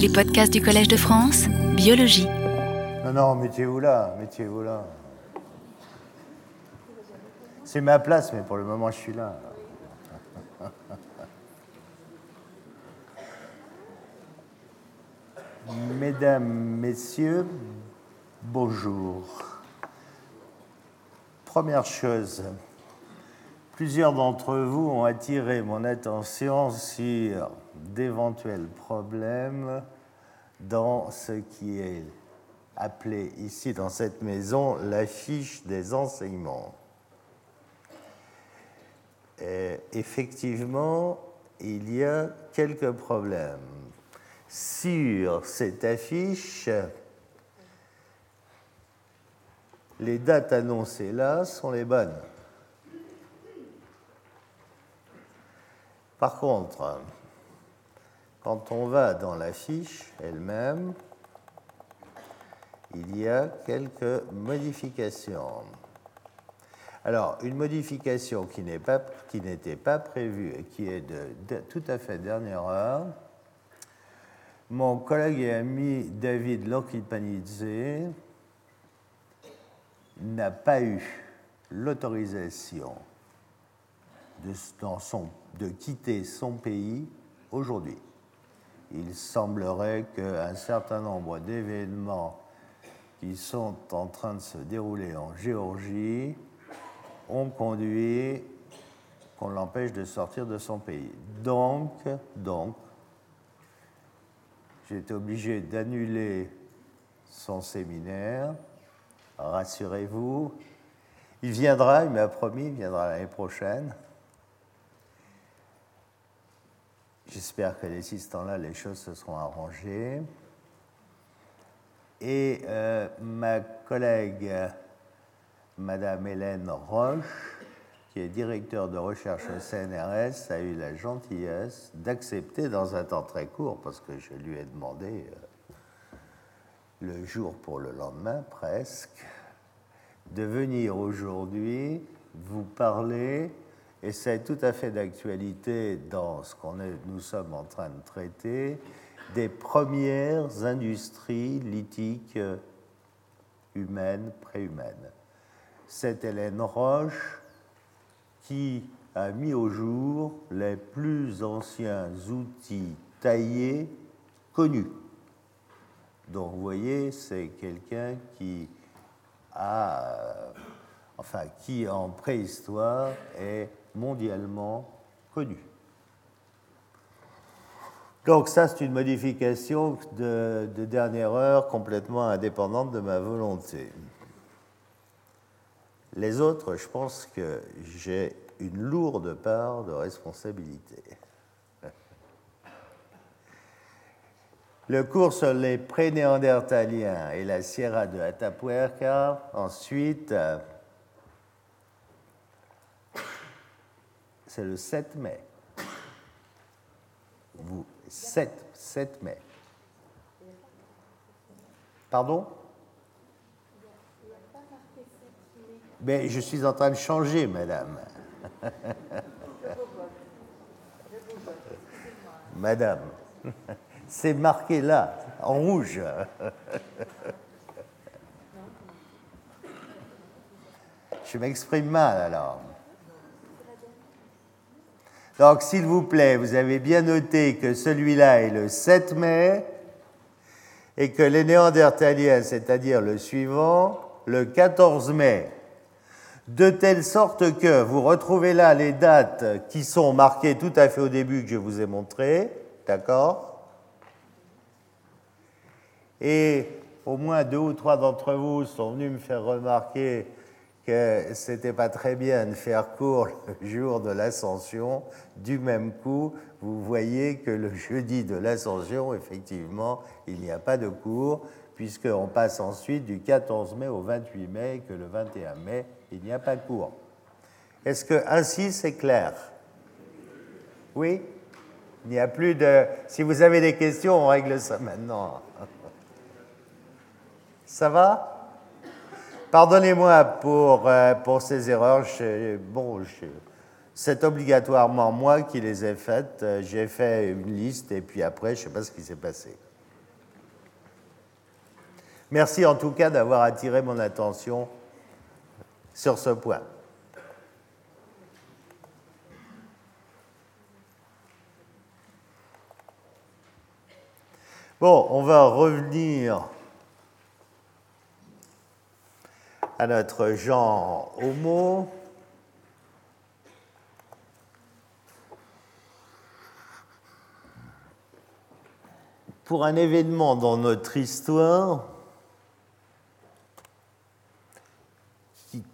Les podcasts du Collège de France, biologie. Non, non, mettez-vous là, mettez-vous là. C'est ma place, mais pour le moment, je suis là. Mesdames, Messieurs, bonjour. Première chose, plusieurs d'entre vous ont attiré mon attention sur d'éventuels problèmes dans ce qui est appelé ici dans cette maison la fiche des enseignements. Et effectivement, il y a quelques problèmes. Sur cette affiche, les dates annoncées là sont les bonnes. Par contre, quand on va dans la fiche elle-même, il y a quelques modifications. Alors, une modification qui n'était pas, prévue et qui est de, tout à fait dernière heure, mon collègue et ami David Lokipanidze n'a pas eu l'autorisation de, de quitter son pays aujourd'hui il semblerait qu'un certain nombre d'événements qui sont en train de se dérouler en Géorgie ont conduit qu'on l'empêche de sortir de son pays. Donc, donc, j'ai été obligé d'annuler son séminaire. Rassurez-vous, il viendra, il m'a promis, il viendra l'année prochaine. J'espère que d'ici ce temps-là, les choses se seront arrangées. Et euh, ma collègue, Madame Hélène Roche, qui est directeur de recherche au CNRS, a eu la gentillesse d'accepter dans un temps très court, parce que je lui ai demandé euh, le jour pour le lendemain presque, de venir aujourd'hui vous parler et c'est tout à fait d'actualité dans ce qu'on nous sommes en train de traiter, des premières industries lithiques humaines, préhumaines. C'est Hélène Roche qui a mis au jour les plus anciens outils taillés connus. Donc vous voyez, c'est quelqu'un qui a, enfin, qui en préhistoire est mondialement connu. Donc ça, c'est une modification de, dernière heure complètement indépendante de ma volonté. Les autres, je pense que j'ai une lourde part de responsabilité. Le cours sur les pré-néandertaliens et la Sierra de Atapuerca, ensuite c'est le 7 mai. Vous, 7, 7 mai. Pardon? Mais je suis en train de changer, madame. madame, c'est marqué là, en rouge. je m'exprime mal alors. Donc, s'il vous plaît, vous avez bien noté que celui-là est le 7 mai et que les Néandertaliens, c'est-à-dire le suivant, le 14 mai. De telle sorte que vous retrouvez là les dates qui sont marquées tout à fait au début que je vous ai montré, d'accord? Et au moins deux ou trois d'entre vous sont venus me faire remarquer que c'était pas très bien de faire court le jour de l'ascension. Du même coup, vous voyez que le jeudi de l'ascension, effectivement, il n'y a pas de cours, puisqu'on passe ensuite du 14 mai au 28 mai, que le 21 mai, il n'y a pas de cours. Est-ce que ainsi c'est clair? Oui? Il n'y a plus de. Si vous avez des questions, on règle ça maintenant. Ça va? Pardonnez-moi pour, euh, pour ces erreurs. bon, c'est obligatoirement moi qui les ai faites. Euh, j'ai fait une liste et puis après, je ne sais pas ce qui s'est passé. Merci en tout cas d'avoir attiré mon attention sur ce point. Bon, on va revenir à notre genre homo. Pour un événement dans notre histoire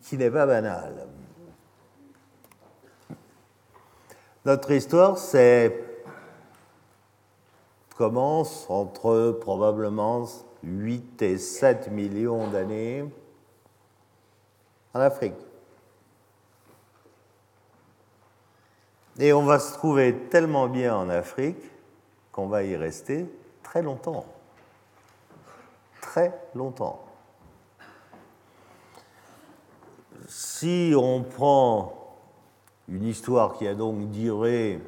qui, n'est pas banal. Notre histoire, c'est commence entre probablement 8 et 7 millions d'années en Afrique. Et on va se trouver tellement bien en Afrique qu'on va y rester très longtemps. Très longtemps. Si on prend une histoire qui a donc duré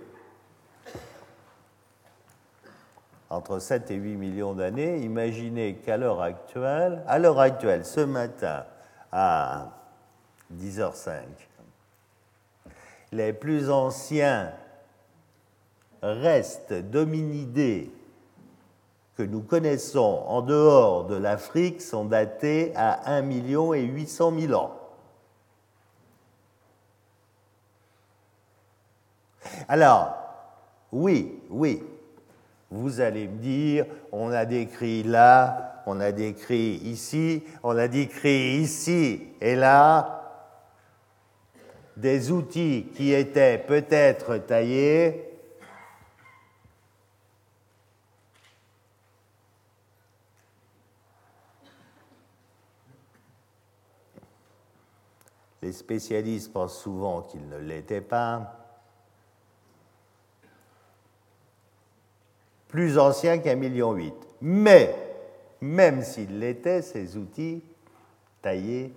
entre 7 et 8 millions d'années, imaginez qu'à l'heure actuelle, à l'heure actuelle, ce matin, à 10h05, les plus anciens restes d'hominidés que nous connaissons en dehors de l'Afrique sont datés à 1 million et 800 000 ans. Alors, oui, oui, vous allez me dire, on a décrit là, on a décrit ici, on a décrit ici et là des outils qui étaient peut-être taillés Les spécialistes pensent souvent qu'ils ne l'étaient pas. plus ancien qu'un million huit. Mais, même s'il l'était, ces outils taillés,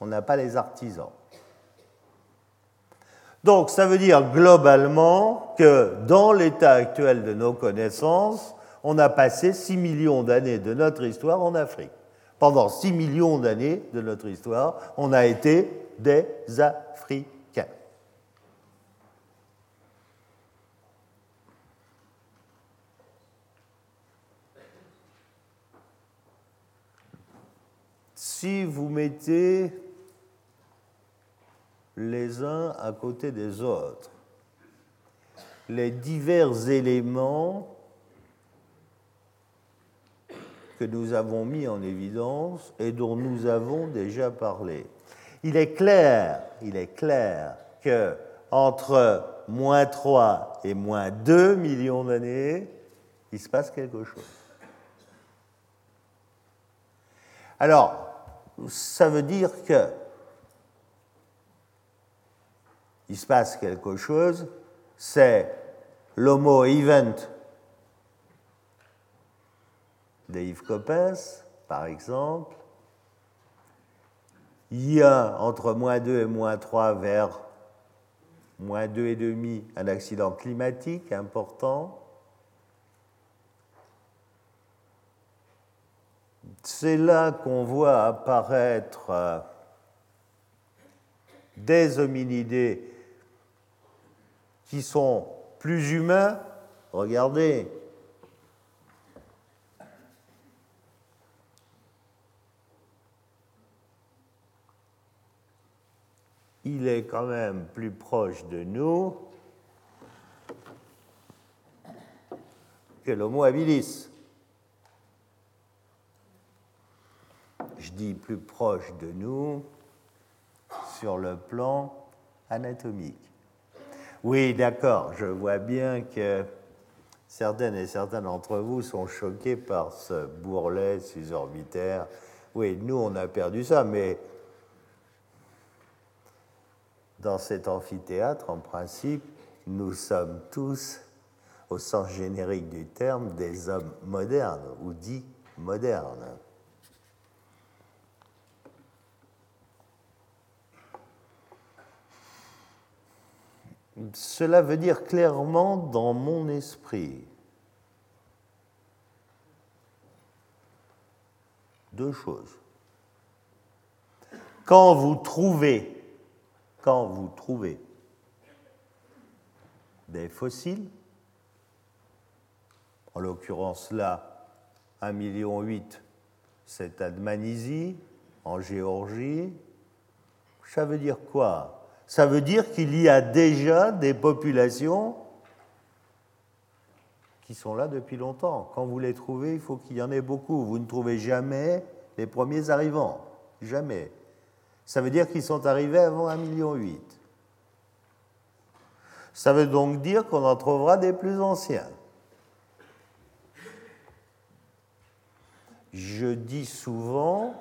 on n'a pas les artisans. Donc, ça veut dire globalement que dans l'état actuel de nos connaissances, on a passé 6 millions d'années de notre histoire en Afrique. Pendant 6 millions d'années de notre histoire, on a été des Africains. si vous mettez les uns à côté des autres les divers éléments que nous avons mis en évidence et dont nous avons déjà parlé. Il est clair, il est clair que entre moins 3 et moins 2 millions d'années, il se passe quelque chose. Alors, ça veut dire que il se passe quelque chose, c'est l'homo event de Yves Coppens, par exemple. Il y a entre moins 2 et moins 3 vers moins 2,5 un accident climatique important. C'est là qu'on voit apparaître euh, des hominidés qui sont plus humains. Regardez. Il est quand même plus proche de nous que l'Homo habilis. je dis plus proche de nous sur le plan anatomique. Oui, d'accord, je vois bien que certaines et certains d'entre vous sont choqués par ce bourrelet susorbitaire. Oui, nous, on a perdu ça, mais dans cet amphithéâtre, en principe, nous sommes tous, au sens générique du terme, des hommes modernes ou dits modernes. Cela veut dire clairement dans mon esprit deux choses. Quand vous trouvez, quand vous trouvez des fossiles, en l'occurrence là, 1,8 million, c'est à Dmanisi, en Géorgie, ça veut dire quoi? Ça veut dire qu'il y a déjà des populations qui sont là depuis longtemps. Quand vous les trouvez, il faut qu'il y en ait beaucoup. Vous ne trouvez jamais les premiers arrivants. Jamais. Ça veut dire qu'ils sont arrivés avant 1,8 million. Ça veut donc dire qu'on en trouvera des plus anciens. Je dis souvent,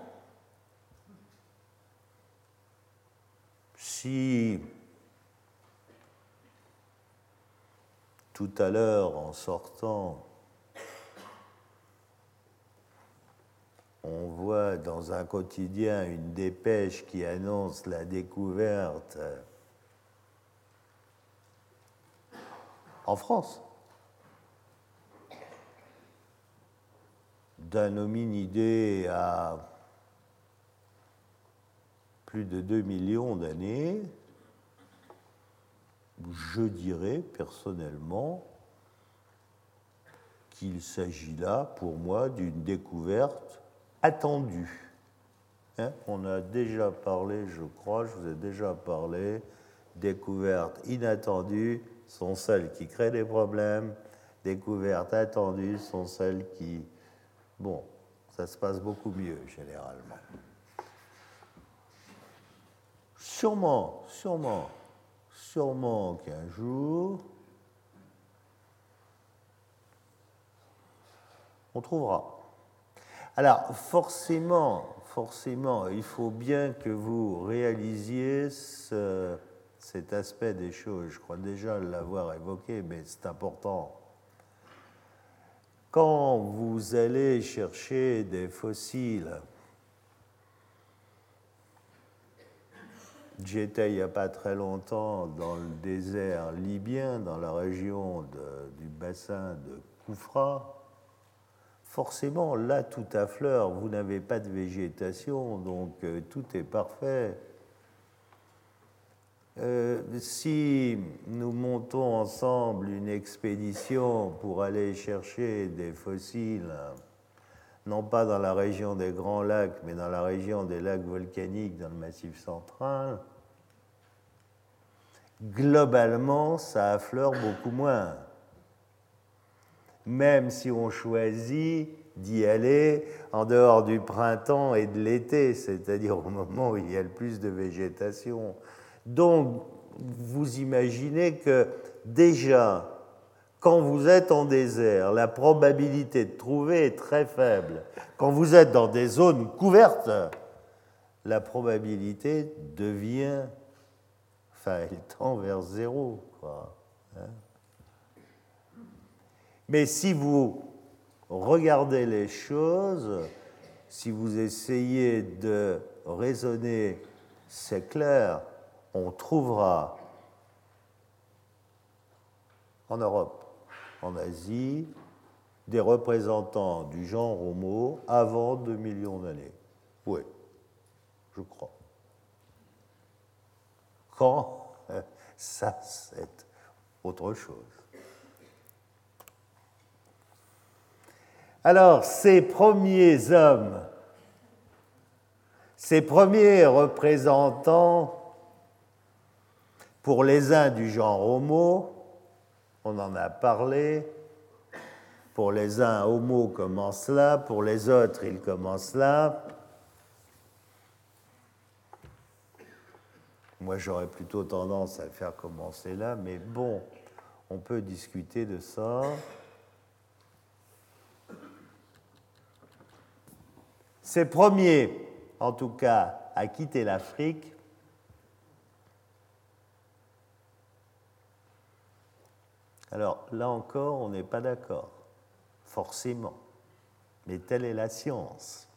si tout à l'heure en sortant, on voit dans un quotidien une dépêche qui annonce la découverte en France d'un hominidé à plus de 2 millions d'années, je dirais personnellement qu'il s'agit là, pour moi, d'une découverte attendue. Hein, on a déjà parlé, je crois, je vous ai déjà parlé, découvertes inattendues sont celles qui créent des problèmes, découvertes attendues sont celles qui... Bon, ça se passe beaucoup mieux généralement. Sûrement, sûrement, sûrement qu'un jour, on trouvera. Alors, forcément, forcément, il faut bien que vous réalisiez cet aspect des choses. Je crois déjà l'avoir évoqué, mais c'est important. Quand vous allez chercher des fossiles J'étais il n'y a pas très longtemps dans le désert libyen, dans la région du bassin de Koufra. Forcément, là, tout à fleur, vous n'avez pas de végétation, donc euh, tout est parfait. Euh, si nous montons ensemble une expédition pour aller chercher des fossiles, non pas dans la région des Grands Lacs, mais dans la région des lacs volcaniques dans le Massif central, globalement, ça affleure beaucoup moins. Même si on choisit d'y aller en dehors du printemps et de l'été, c'est-à-dire au moment où il y a le plus de végétation. Donc, vous imaginez que déjà, quand vous êtes en désert, la probabilité de trouver est très faible. Quand vous êtes dans des zones couvertes, la probabilité devient enfin, elle tend vers zéro. Hein. Mais si vous regardez les choses, si vous essayez de raisonner, c'est clair, on trouvera en Europe, en Asie, des représentants du genre Homo avant 2 millions d'années. Oui, je crois quand ça, c'est autre chose. Alors, ces premiers hommes, ces premiers représentants, pour les uns du genre Homo, on en a parlé, pour les uns, Homo commence là, pour les autres, il commence là. Moi, j'aurais plutôt tendance à faire commencer là, mais bon, on peut discuter de ça. Ces premiers, en tout cas, à quitter l'Afrique, alors là encore, on n'est pas d'accord, forcément, mais telle est la science.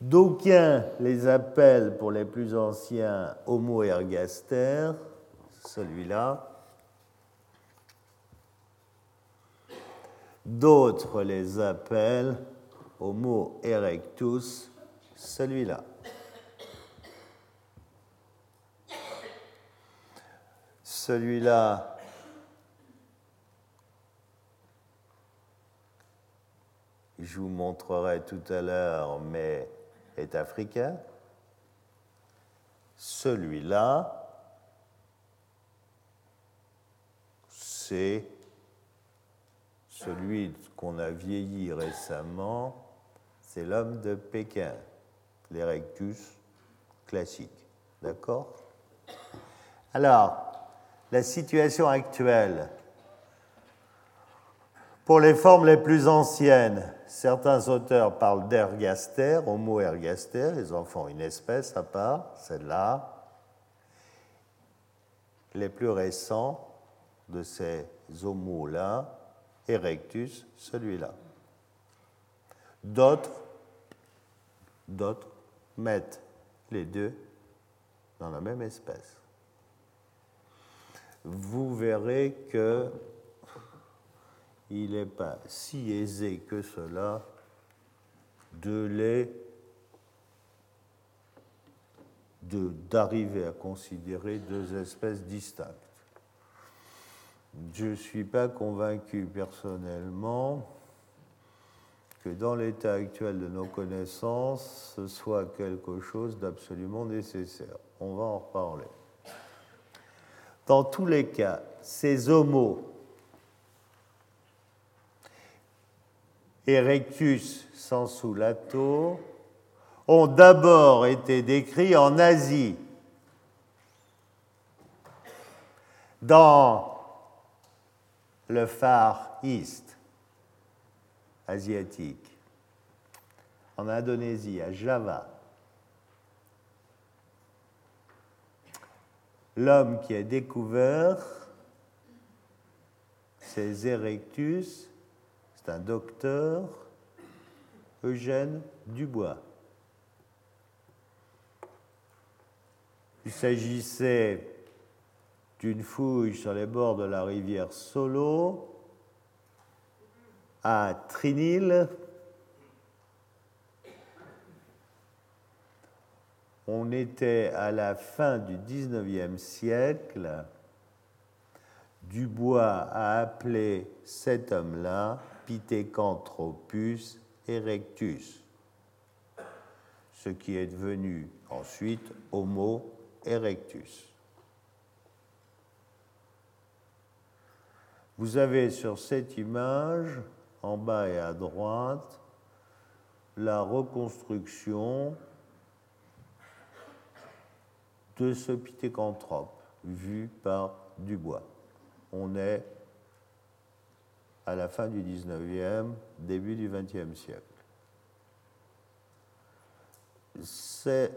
D'aucuns les appellent pour les plus anciens Homo ergaster, celui-là. D'autres les appellent Homo erectus, celui-là. Celui-là, je vous montrerai tout à l'heure, mais est africain. Celui-là, c'est celui qu'on a vieilli récemment, c'est l'homme de Pékin, l'Erectus classique. D'accord? Alors, la situation actuelle, pour les formes les plus anciennes, certains auteurs parlent d'ergaster, homo ergaster, ils en font une espèce à part, celle-là. Les plus récents de ces homos-là, erectus, celui-là. D'autres, d'autres mettent les deux dans la même espèce. Vous verrez que il n'est pas si aisé que cela de d'arriver à considérer deux espèces distinctes. Je ne suis pas convaincu personnellement que dans l'état actuel de nos connaissances, ce soit quelque chose d'absolument nécessaire. On va en reparler. Dans tous les cas, ces homos Erectus sensu ont d'abord été décrits en Asie, dans le Far East asiatique, en Indonésie, à Java. L'homme qui a découvert ces erectus, c'est un docteur, Eugène Dubois. Il s'agissait d'une fouille sur les bords de la rivière Solo, à Trinil. On était à la fin du XIXe siècle. Dubois a appelé cet homme-là Pithecanthropus erectus, ce qui est devenu ensuite Homo erectus. Vous avez sur cette image, en bas et à droite, la reconstruction de ce pithécanthrope vu par Dubois. On est à la fin du 19e, début du 20e siècle.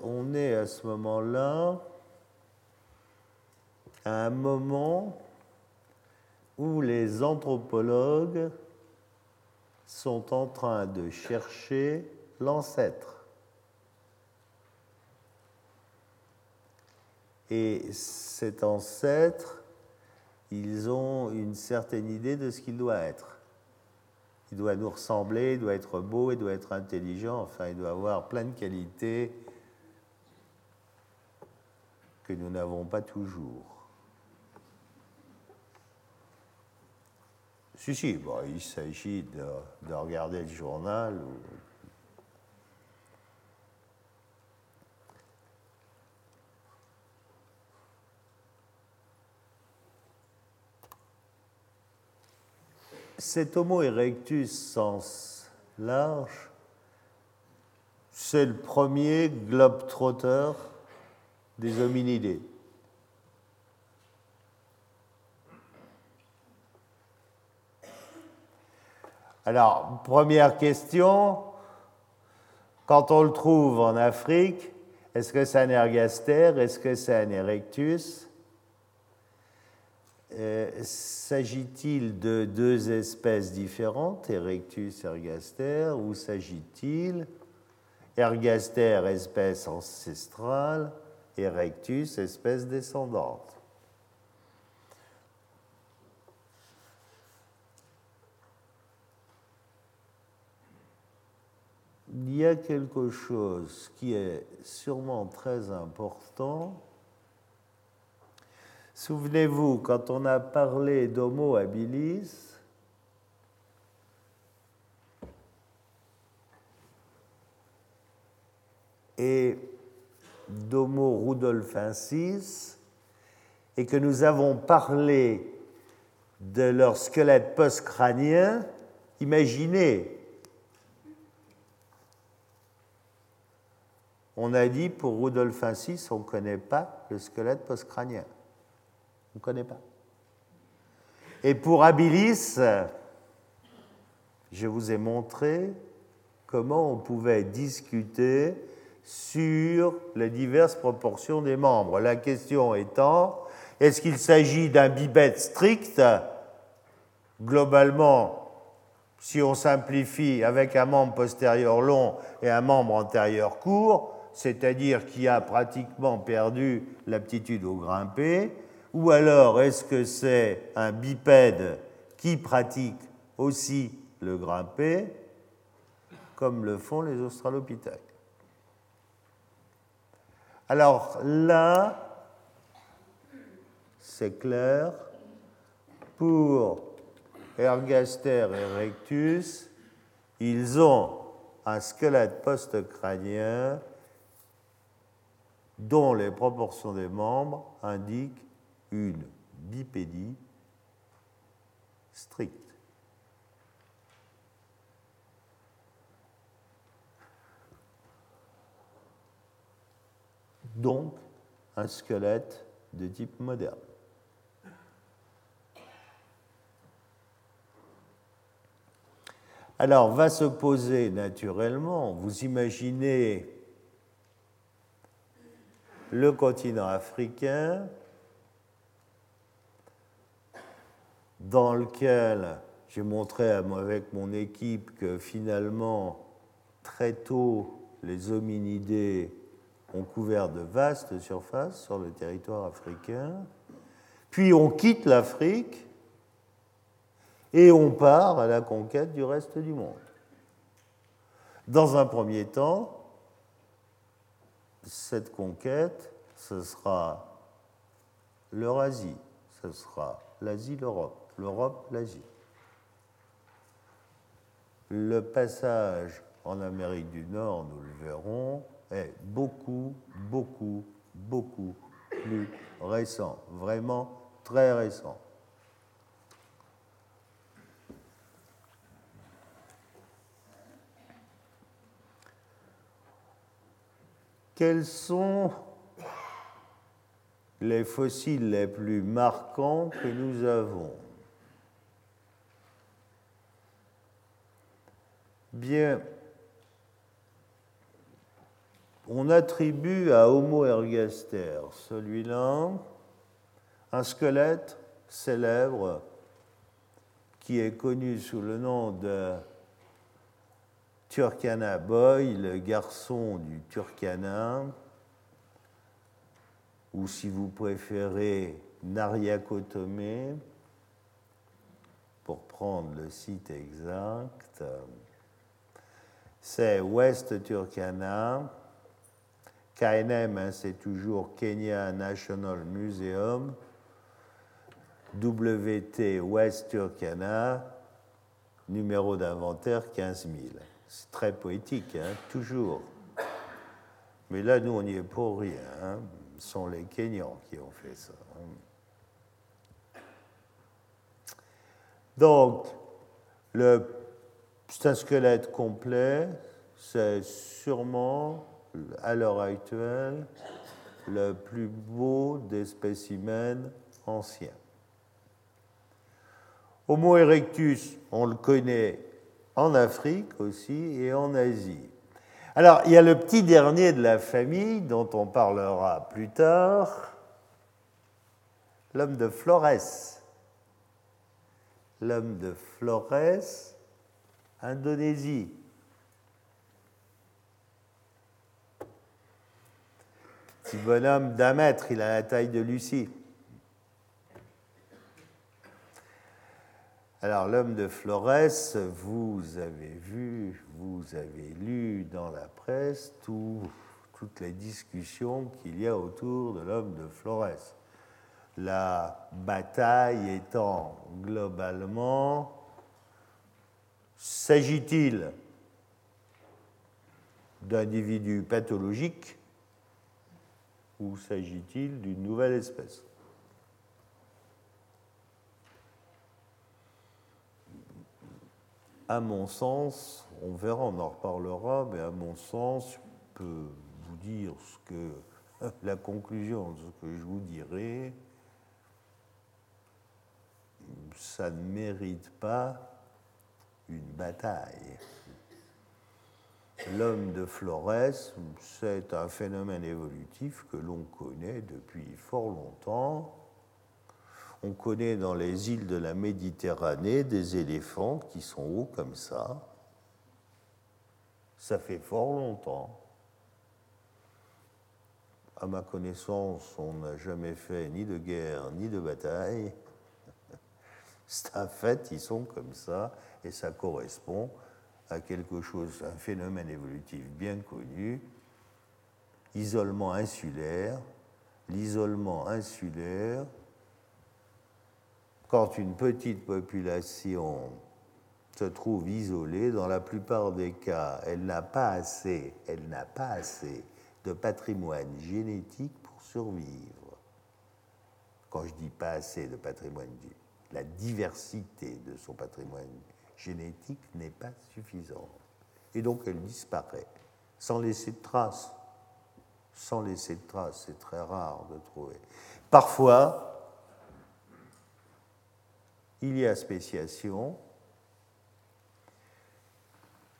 on est à ce moment-là à un moment où les anthropologues sont en train de chercher l'ancêtre. Et cet ancêtre, ils ont une certaine idée de ce qu'il doit être. Il doit nous ressembler, il doit être beau, il doit être intelligent, enfin, il doit avoir plein de qualités que nous n'avons pas toujours. Si, si, il s'agit de, regarder le journal. Cet Homo erectus sens large, c'est le premier globe-trotter des hominidés. Alors, première question, quand on le trouve en Afrique, est-ce que c'est un ergaster Est-ce que c'est un erectus? Euh, S'agit-il de deux espèces différentes, erectus, ergaster, ou s'agit-il ergaster, espèce ancestrale, erectus, espèce descendante? Il y a quelque chose qui est sûrement très important. Souvenez-vous, quand on a parlé d'Homo habilis, et d'Homo rudolfensis, et que nous avons parlé de leur squelette post-crânien, imaginez, on a dit pour rudolfensis, on ne connaît pas le squelette post-crânien. Ne connaît pas. Et pour habilis, je vous ai montré comment on pouvait discuter sur les diverses proportions des membres. La question étant, est-ce qu'il s'agit d'un bipède strict? Globalement, si on simplifie avec un membre postérieur long et un membre antérieur court, c'est-à-dire qui a pratiquement perdu l'aptitude au grimper, ou alors est-ce que c'est un bipède qui pratique aussi le grimper, comme le font les australopithèques? Alors là, c'est clair, pour Ergaster et Rectus, ils ont un squelette post-crânien dont les proportions des membres indiquent une bipédie stricte. donc un squelette de type moderne. Alors va se poser naturellement, vous imaginez le continent africain dans lequel j'ai montré avec mon équipe que finalement très tôt les hominidés ont couvert de vastes surfaces sur le territoire africain, puis on quitte l'Afrique et on part à la conquête du reste du monde. Dans un premier temps, cette conquête, ce sera l'Eurasie, ce sera l'Asie, l'Europe, l'Europe, l'Asie. Le passage en Amérique du Nord, nous le verrons, est beaucoup, beaucoup, beaucoup plus récent, vraiment très récent. Quels sont les fossiles les plus marquants que nous avons? Bien, on attribue à Homo ergaster, celui-là, un squelette célèbre qui est connu sous le nom de Turkana Boy, le garçon du Turkana, ou si vous préférez Nariakotome, pour prendre le site exact, c'est West Turkana, KNM, hein, c'est toujours Kenya National Museum. WT West Turkana, numéro d'inventaire 15 000. C'est très poétique, hein, toujours. Mais là, nous, on n'y est pour rien. Hein. Ce sont les Kenyans qui ont fait ça. Donc, c'est un squelette complet. C'est sûrement à l'heure actuelle le plus beau des spécimens anciens. Homo erectus, on le connaît en Afrique aussi et en Asie. Alors, il y a le petit dernier de la famille dont on parlera plus tard, l'homme de Flores. L'homme de Flores, Indonésie. Petit bonhomme d'un mètre, il a la taille de Lucie. Alors, l'homme de Flores, vous avez vu, vous avez lu dans la presse toutes les discussions qu'il y a autour de l'homme de Flores. La bataille étant globalement, s'agit-il d'individus pathologiques ou s'agit-il d'une nouvelle espèce? À mon sens, on verra, on en reparlera, mais à mon sens, je peux vous dire ce que la conclusion de ce que je vous dirai, ça ne mérite pas une bataille. L'homme de Flores, c'est un phénomène évolutif que l'on connaît depuis fort longtemps. On connaît dans les îles de la Méditerranée des éléphants qui sont hauts comme ça. Ça fait fort longtemps. À ma connaissance, on n'a jamais fait ni de guerre ni de bataille. C'est un fait, ils sont comme ça, et ça correspond à quelque chose, un phénomène évolutif bien connu, isolement insulaire. L'isolement insulaire, quand une petite population se trouve isolée, dans la plupart des cas, elle n'a pas assez, elle n'a pas assez de patrimoine génétique pour survivre. Quand je dis pas assez de patrimoine, la diversité de son patrimoine génétique n'est pas suffisante. Et donc elle disparaît, sans laisser de traces. Sans laisser de traces, c'est très rare de trouver. Parfois, il y a spéciation,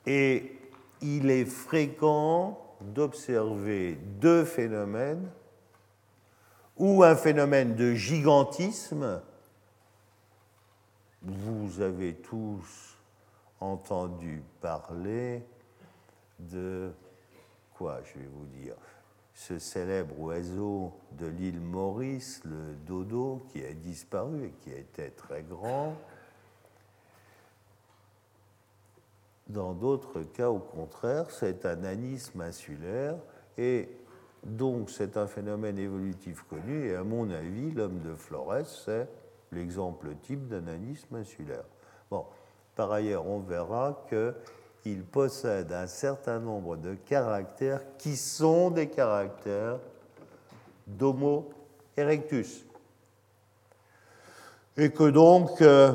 et il est fréquent d'observer deux phénomènes, ou un phénomène de gigantisme, vous avez tous entendu parler de quoi, je vais vous dire, ce célèbre oiseau de l'île Maurice, le dodo, qui a disparu et qui était très grand. Dans d'autres cas, au contraire, c'est un anisme insulaire et donc c'est un phénomène évolutif connu et à mon avis, l'homme de Flores, c'est l'exemple type d'un insulaire. Bon, par ailleurs, on verra qu'il possède un certain nombre de caractères qui sont des caractères d'Homo erectus. Et que donc, euh,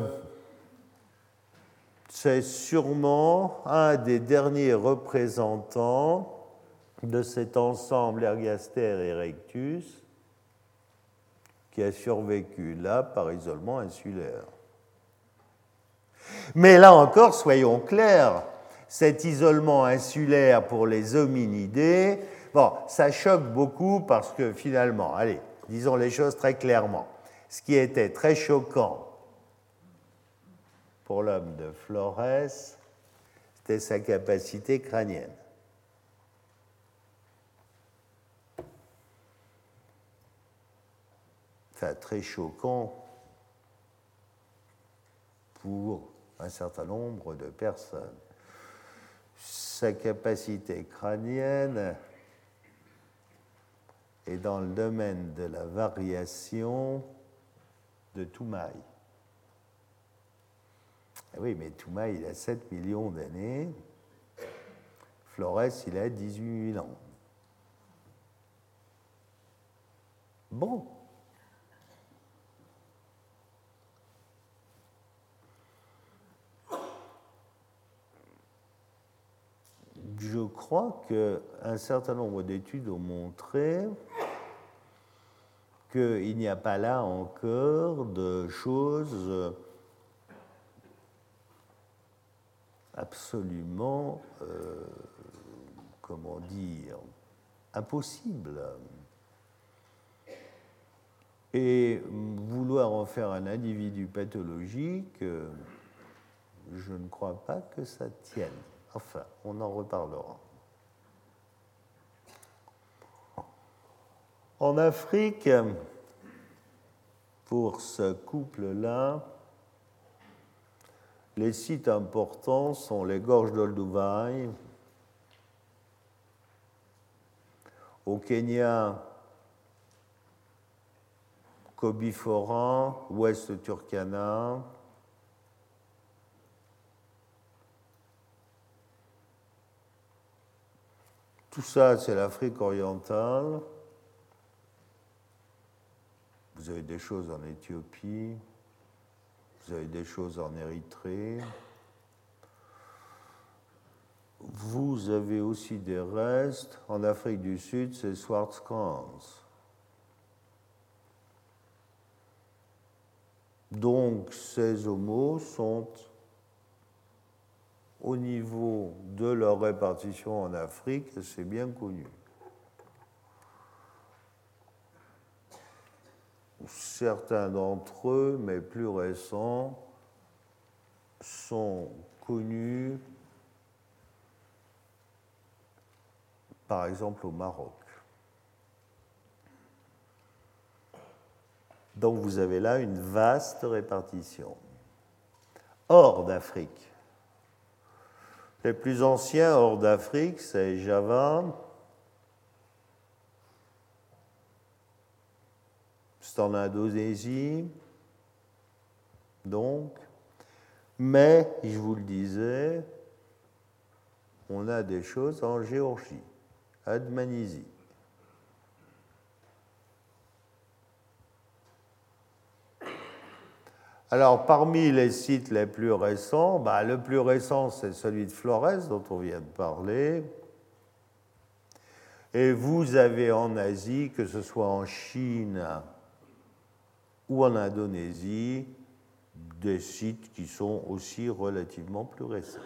c'est sûrement un des derniers représentants de cet ensemble ergaster erectus qui a survécu là par isolement insulaire. Mais là encore, soyons clairs, cet isolement insulaire pour les hominidés, bon, ça choque beaucoup parce que finalement, allez, disons les choses très clairement, ce qui était très choquant pour l'homme de Flores, c'était sa capacité crânienne. Très choquant pour un certain nombre de personnes. Sa capacité crânienne est dans le domaine de la variation de Toumaï. Ah oui, mais Toumaï, il a 7 millions d'années. Flores, il a 18 000 ans. Bon, je crois qu'un certain nombre d'études ont montré qu'il n'y a pas là encore de choses absolument, euh, comment dire, impossibles. Et vouloir en faire un individu pathologique, je ne crois pas que ça tienne. Enfin, on en reparlera. En Afrique, pour ce couple-là, les sites importants sont les gorges d'Olduvai. Au Kenya, Kobiforan, Ouest Turkana. Tout ça, c'est l'Afrique orientale. Vous avez des choses en Éthiopie, vous avez des choses en Érythrée. Vous avez aussi des restes. En Afrique du Sud, c'est Swartkrans. Donc ces homos sont au niveau de leur répartition en Afrique, c'est bien connu. Certains d'entre eux, mais plus récents, sont connus par exemple au Maroc. Donc vous avez là une vaste répartition. Hors d'Afrique. Les plus anciens hors d'Afrique, c'est Java, c'est en Indonésie, donc, mais, je vous le disais, on a des choses en Géorgie, à Alors, parmi les sites les plus récents, bah, le plus récent, c'est celui de Flores, dont on vient de parler. Et vous avez en Asie, que ce soit en Chine ou en Indonésie, des sites qui sont aussi relativement plus récents.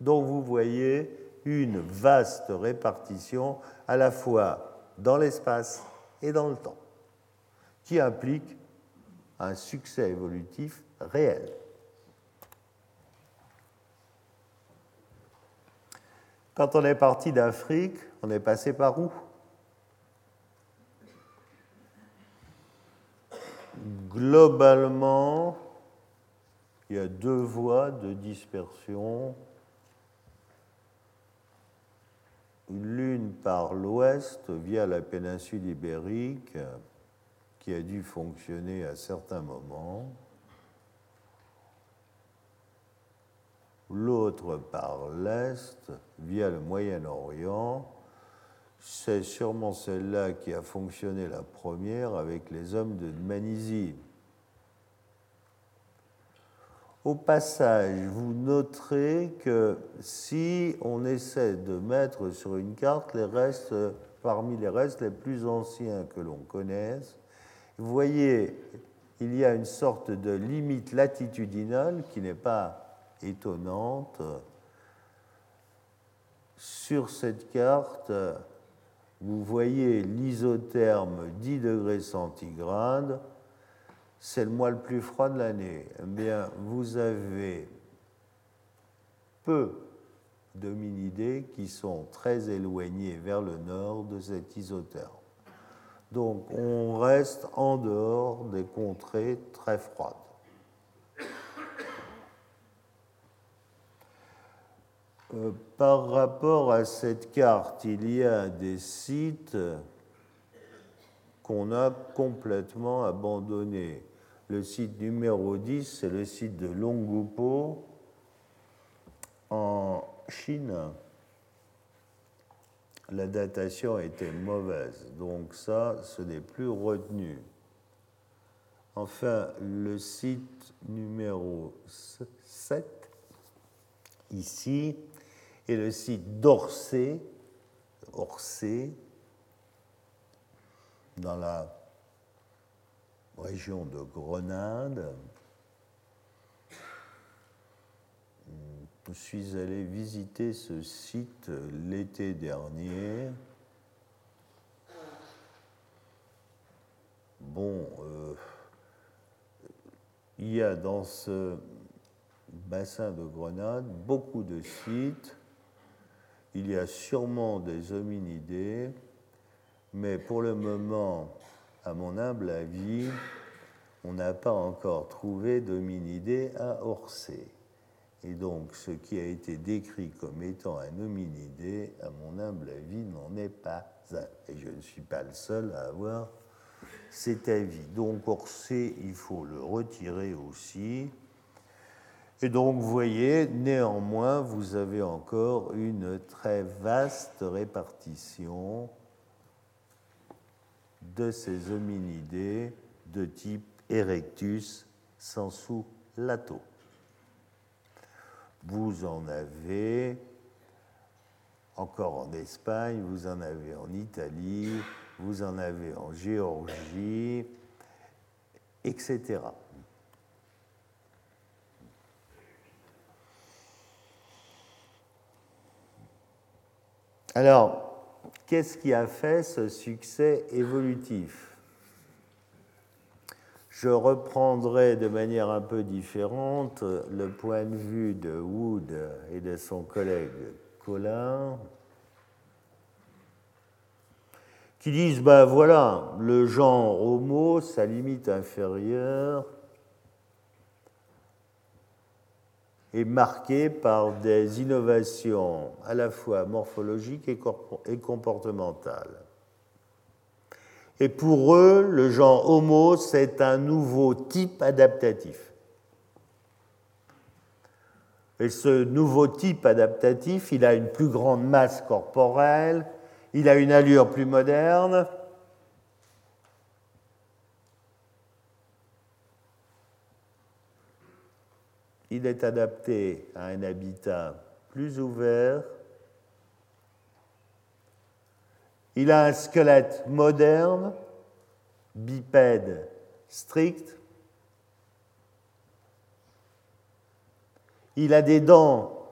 Donc vous voyez une vaste répartition à la fois dans l'espace et dans le temps, qui implique un succès évolutif réel. Quand on est parti d'Afrique, on est passé par où? Globalement, il y a deux voies de dispersion. L'une par l'ouest via la péninsule ibérique, qui a dû fonctionner à certains moments, l'autre par l'Est, via le Moyen-Orient. C'est sûrement celle-là qui a fonctionné la première avec les hommes de Manisie. Au passage, vous noterez que si on essaie de mettre sur une carte les restes, parmi les restes les plus anciens que l'on connaisse, vous voyez, il y a une sorte de limite latitudinale qui n'est pas étonnante. Sur cette carte, vous voyez l'isotherme 10 degrés centigrades, c'est le mois le plus froid de l'année. Eh bien, vous avez peu d'hominidés qui sont très éloignés vers le nord de cet isotherme. Donc on reste en dehors des contrées très froides. Euh, par rapport à cette carte, il y a des sites qu'on a complètement abandonnés. Le site numéro 10, c'est le site de Longupo en Chine la datation était mauvaise. Donc ça, ce n'est plus retenu. Enfin, le site numéro 7, ici, est le site d'Orsay, Orsay, dans la région de Grenade. Je suis allé visiter ce site l'été dernier. Bon, euh, il y a dans ce bassin de Grenade beaucoup de sites. Il y a sûrement des hominidés, mais pour le moment, à mon humble avis, on n'a pas encore trouvé d'hominidés à Orsay. Et donc, ce qui a été décrit comme étant un hominidé, à mon humble avis, n'en est pas un. Et je ne suis pas le seul à avoir cet avis. Donc, Orsay, il faut le retirer aussi. Et donc, vous voyez, néanmoins, vous avez encore une très vaste répartition de ces hominidés de type Erectus sensu lato. Vous en avez encore en Espagne, vous en avez en Italie, vous en avez en Géorgie, etc. Alors, qu'est-ce qui a fait ce succès évolutif? Je reprendrai de manière un peu différente le point de vue de Wood et de son collègue Colin, qui disent, ben voilà, le genre homo, sa limite inférieure, est marqué par des innovations à la fois morphologiques et comportementales. Et pour eux, le genre Homo, c'est un nouveau type adaptatif. Et ce nouveau type adaptatif, il a une plus grande masse corporelle, il a une allure plus moderne, il est adapté à un habitat plus ouvert. Il a un squelette moderne, bipède strict. Il a des dents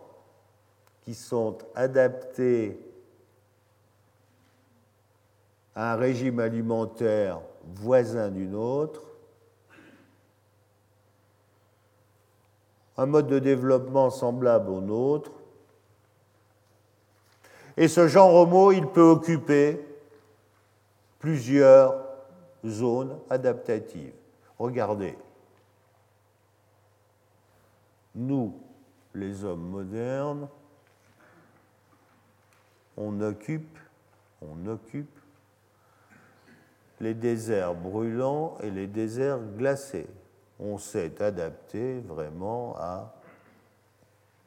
qui sont adaptées à un régime alimentaire voisin d'une autre. un mode de développement semblable au nôtre. Et ce genre homo, il peut occuper plusieurs zones adaptatives. Regardez, nous, les hommes modernes, on occupe, on occupe les déserts brûlants et les déserts glacés on s'est adapté vraiment à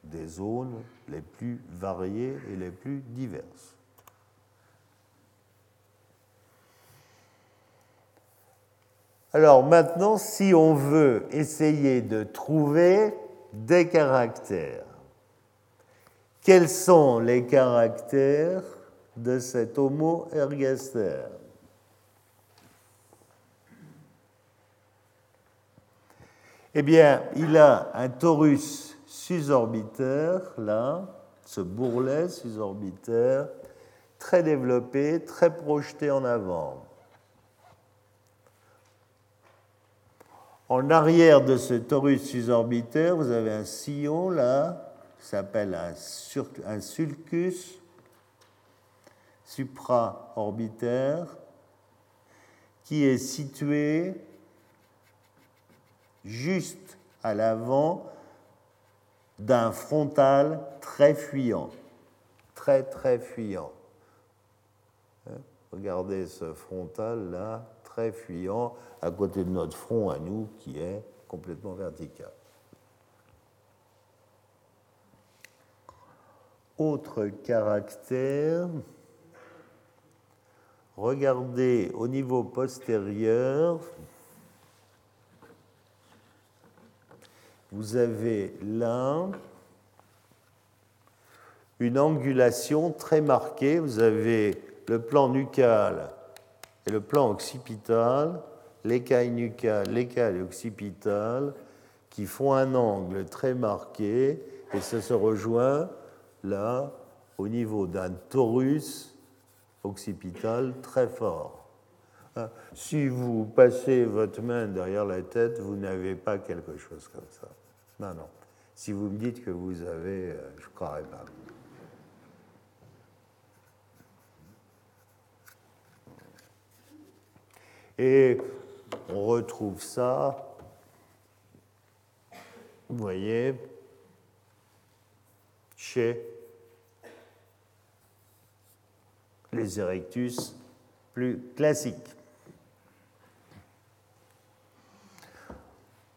des zones les plus variées et les plus diverses. Alors maintenant, si on veut essayer de trouver des caractères, quels sont les caractères de cet Homo ergaster? Eh bien, il a un torus susorbitaire, là, ce bourrelet susorbitaire, très développé, très projeté en avant. En arrière de ce torus susorbitaire, vous avez un sillon, là, qui s'appelle un, un sulcus supraorbitaire, qui est situé juste à l'avant d'un frontal très fuyant, très très fuyant. Hein? Regardez ce frontal là, très fuyant, à côté de notre front à nous qui est complètement vertical. Autre caractère, regardez au niveau postérieur, vous avez là une angulation très marquée. Vous avez le plan nucal et le plan occipital, l'écaille nucale, l'écaille occipitale, qui font un angle très marqué et ça se rejoint là au niveau d'un torus occipital très fort. Hein, si vous passez votre main derrière la tête, vous n'avez pas quelque chose comme ça. Non, non. Si vous me dites que vous avez, euh, je ne croirais pas. Et on retrouve ça, vous voyez, chez les erectus plus classiques.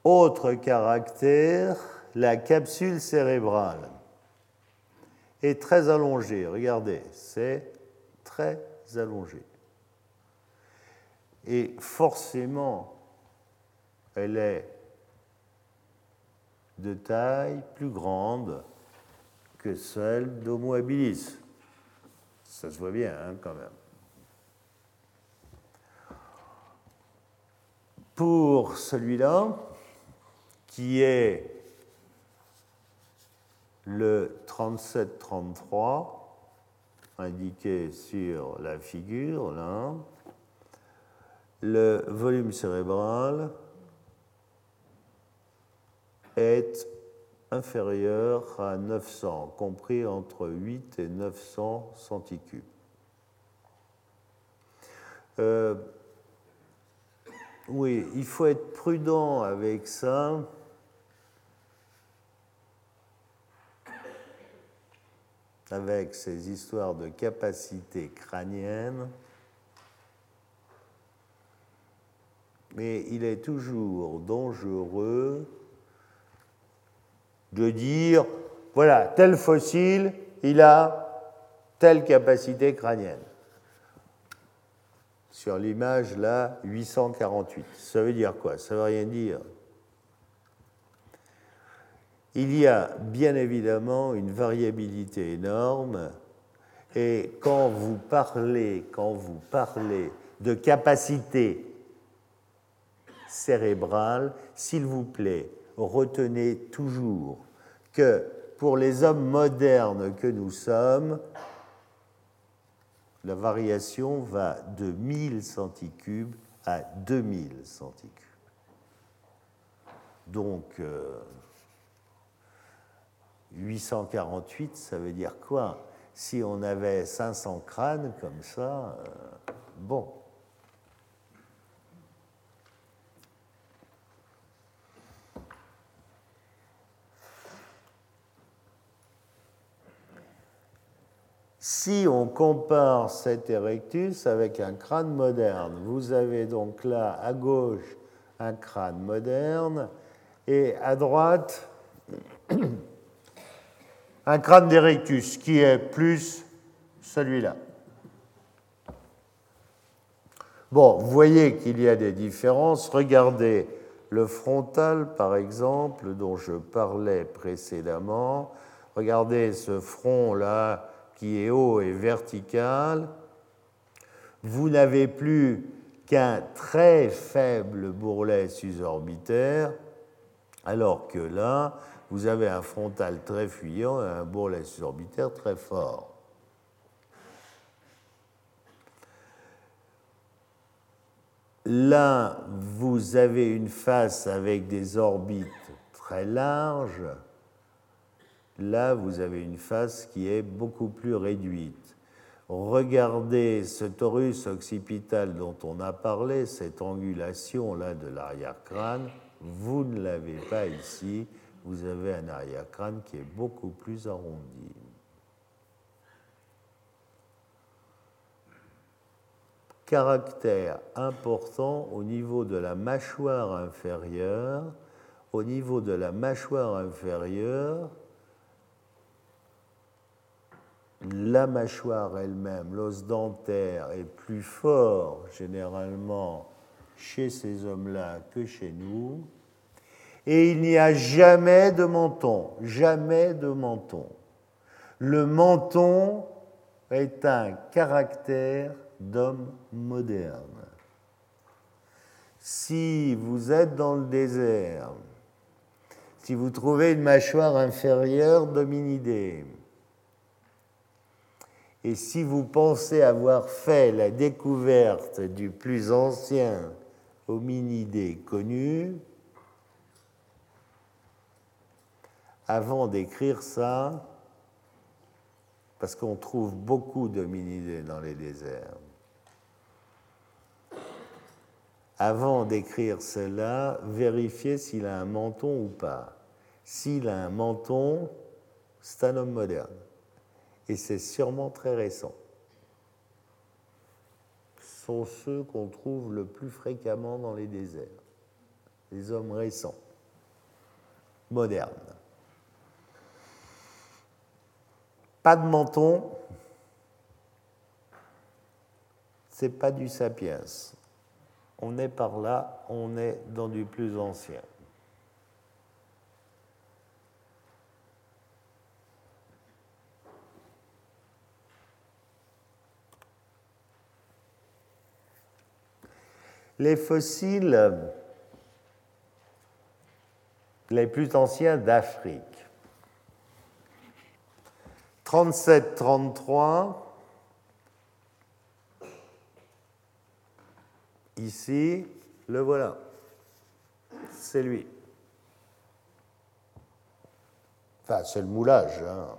Autre caractère, la capsule cérébrale est très allongée. Regardez, c'est très allongé. Et forcément, elle est de taille plus grande que celle d'Homo habilis. Ça se voit bien hein, quand même. Pour celui-là, qui est le 37-33, indiqué sur la figure, là, le volume cérébral est inférieur à 900, compris entre 8 et 900 centicubes. Euh, oui, il faut être prudent avec ça. Avec ces histoires de capacité crânienne, mais il est toujours dangereux de dire, voilà, tel fossile, il a telle capacité crânienne. Sur l'image là, 848. Ça veut dire quoi? Ça veut rien dire. Il y a bien évidemment une variabilité énorme et quand vous parlez, quand vous parlez de capacité cérébrale, s'il vous plaît, retenez toujours que pour les hommes modernes que nous sommes, la variation va de 1000 centicubes à 2000 centicubes. Donc, euh, 848, ça veut dire quoi? Si on avait 500 crânes comme ça, euh, bon. Si on compare cet erectus avec un crâne moderne, vous avez donc là à gauche un crâne moderne et à droite un crâne d'Erectus qui est plus celui-là. Bon, vous voyez qu'il y a des différences. Regardez le frontal, par exemple, dont je parlais précédemment. Regardez ce front-là qui est haut et vertical. Vous n'avez plus qu'un très faible bourrelet susorbitaire, alors que là, vous avez un frontal très fuyant et un bourrelet orbitaire très fort. Là, vous avez une face avec des orbites très larges. Là, vous avez une face qui est beaucoup plus réduite. Regardez ce torus occipital dont on a parlé, cette angulation-là de l'arrière-crâne, vous ne l'avez pas ici vous avez un arrière-crâne qui est beaucoup plus arrondi. Caractère important au niveau de la mâchoire inférieure. Au niveau de la mâchoire inférieure, la mâchoire elle-même, l'os dentaire, est plus fort généralement chez ces hommes-là que chez nous et il n'y a jamais de menton, jamais de menton. Le menton est un caractère d'homme moderne. Si vous êtes dans le désert, si vous trouvez une mâchoire inférieure d'hominidé, et si vous pensez avoir fait la découverte du plus ancien hominidé connu, avant d'écrire ça, parce qu'on trouve beaucoup d'hominidés dans les déserts, avant d'écrire cela, vérifiez s'il a un menton ou pas. S'il a un menton, C'est un homme moderne. Et c'est sûrement très récent. Ce sont ceux qu'on trouve le plus fréquemment dans les déserts. Les hommes récents, modernes. Pas de menton, c'est pas du sapiens. On est par là, on est dans du plus ancien. Les fossiles les plus anciens d'Afrique. 37-33, ici, le voilà. C'est lui. Enfin, c'est le moulage. Hein.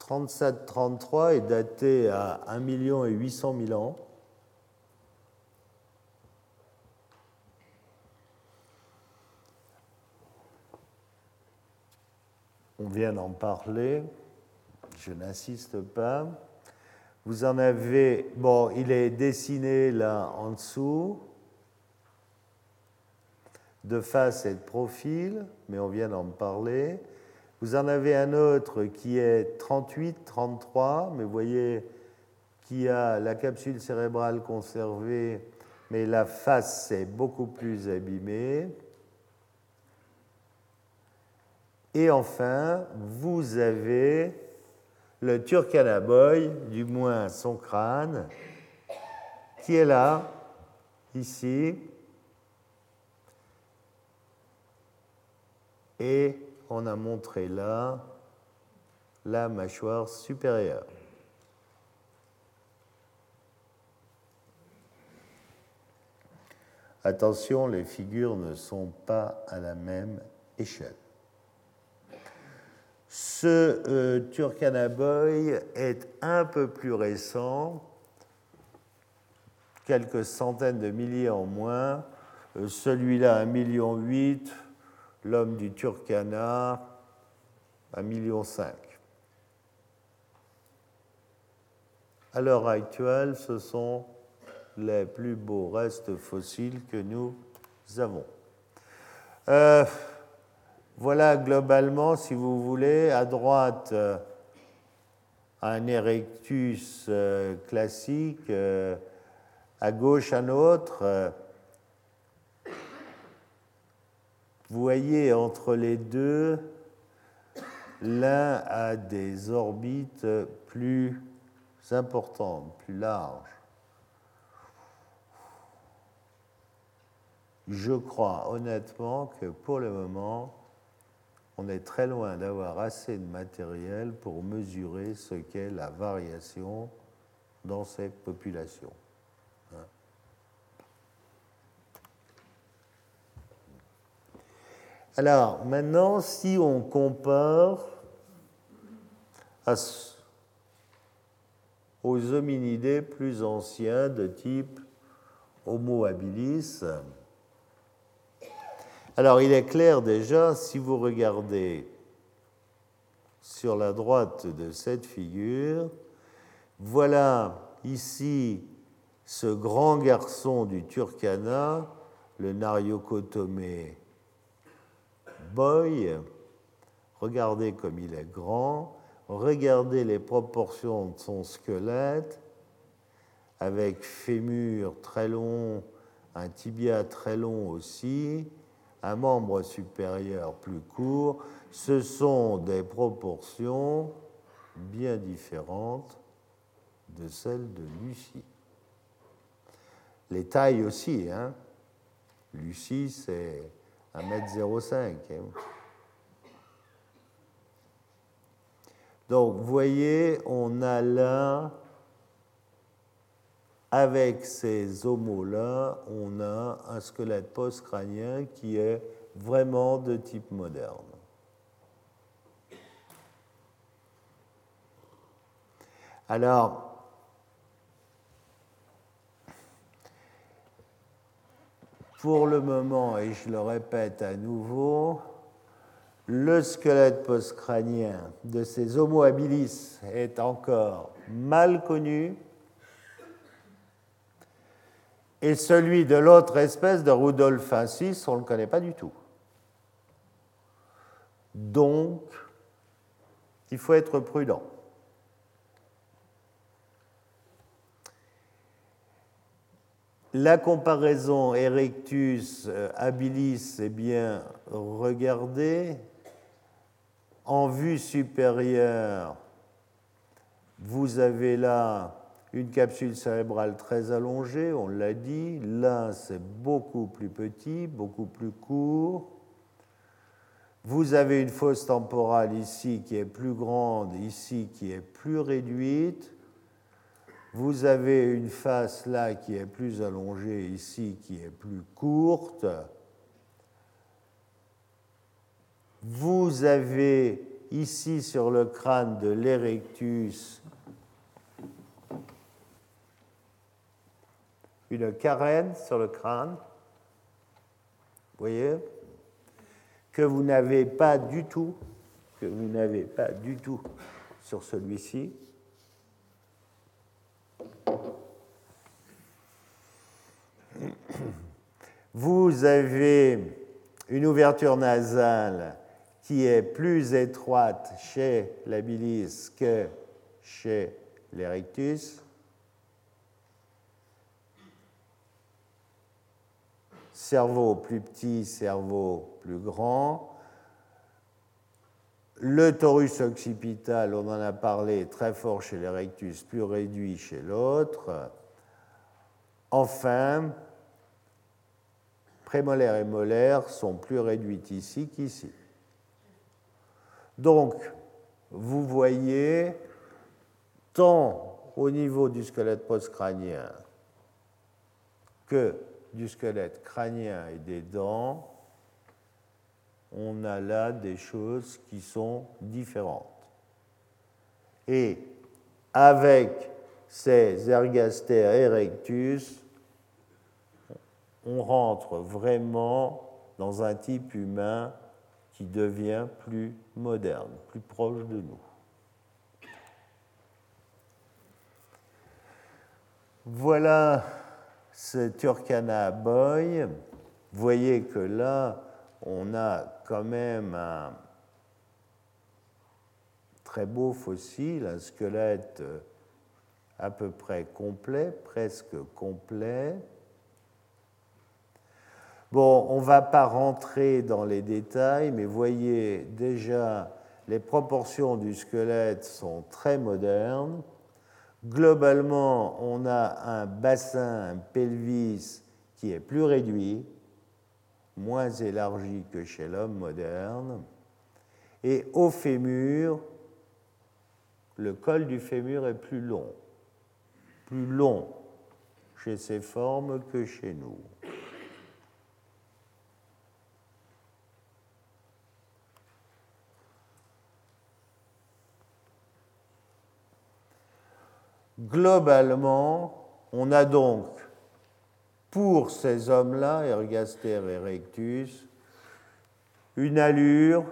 37-33 est daté à 1 million et 800 000 ans. On vient d'en parler, je n'insiste pas. Vous en avez, bon, il est dessiné là en dessous, de face et de profil, mais on vient d'en parler. Vous en avez un autre qui est 38-33, mais vous voyez qui a la capsule cérébrale conservée, mais la face est beaucoup plus abîmée. Et enfin, vous avez le Turkanaboy, du moins son crâne, qui est là, ici, et on a montré là la mâchoire supérieure. Attention, les figures ne sont pas à la même échelle. Ce euh, Turkanaboy est un peu plus récent, quelques centaines de milliers en moins. Euh, celui-là, 1,8 million l'homme du Turkana, 1,5 million. À l'heure actuelle, ce sont les plus beaux restes fossiles que nous avons. Euh, voilà globalement, si vous voulez, à droite, euh, un erectus euh, classique, à gauche un autre Vous voyez entre les deux, l'un a des orbites plus importantes, plus larges. Je crois honnêtement que pour le moment, on est très loin d'avoir assez de matériel pour mesurer ce qu'est la variation dans ces populations. Alors maintenant, si on compare aux hominidés plus anciens de type Homo habilis, alors il est clair déjà, si vous regardez sur la droite de cette figure, voilà ici ce grand garçon du Turkana, le Nariokotomé boy, regardez comme il est grand, regardez les proportions de son squelette, avec fémur très long, un tibia très long aussi, un membre supérieur plus court, ce sont des proportions bien différentes de celles de Lucie. Les tailles aussi, hein. Lucie, c'est 1m05. Hein. Donc, vous voyez, on a là, avec ces homos-là, on a un squelette post-crânien qui est vraiment de type moderne. Alors, pour le moment, et je le répète à nouveau, le squelette postcrânien de ces Homo habilis est encore mal connu et celui de l'autre espèce de Rudolphensis, on ne le connaît pas du tout. Donc, il faut être prudent. La comparaison Erectus euh, habilis est bien regardée. En vue supérieure, vous avez là une capsule cérébrale très allongée, on l'a dit. Là, c'est beaucoup plus petit, beaucoup plus court. Vous avez une fosse temporale ici qui est plus grande, ici qui est plus réduite. Vous avez une face là qui est plus allongée, ici qui est plus courte. Vous avez ici sur le crâne de l'Erectus une carène sur le crâne, vous voyez, que vous n'avez pas du tout, que vous n'avez pas du tout sur celui-ci. Vous avez une ouverture nasale qui est plus étroite chez l'habilis que chez l'erectus. Cerveau plus petit, cerveau plus grand. Le torus occipital, on en a parlé, très fort chez l'erectus, plus réduit chez l'autre. Enfin, prémolaire et molaire sont plus réduites ici qu'ici. Donc, vous voyez, tant au niveau du squelette postcrânien que du squelette crânien et des dents, on a là des choses qui sont différentes. Et avec ces ergaster erectus, on rentre vraiment dans un type humain qui devient plus moderne, plus proche de nous. Voilà ce Turkana Boy, vous voyez que là, on a quand même un très beau fossile, un squelette à peu près complet, presque complet. Bon, on ne va pas rentrer dans les détails, mais voyez déjà les proportions du squelette sont très modernes. Globalement, on a un bassin, un pelvis qui est plus réduit, moins élargi que chez l'homme moderne. Et au fémur, le col du fémur est plus long, plus long chez ces formes que chez nous. Globalement, on a donc pour ces hommes-là, Ergaster erectus, une allure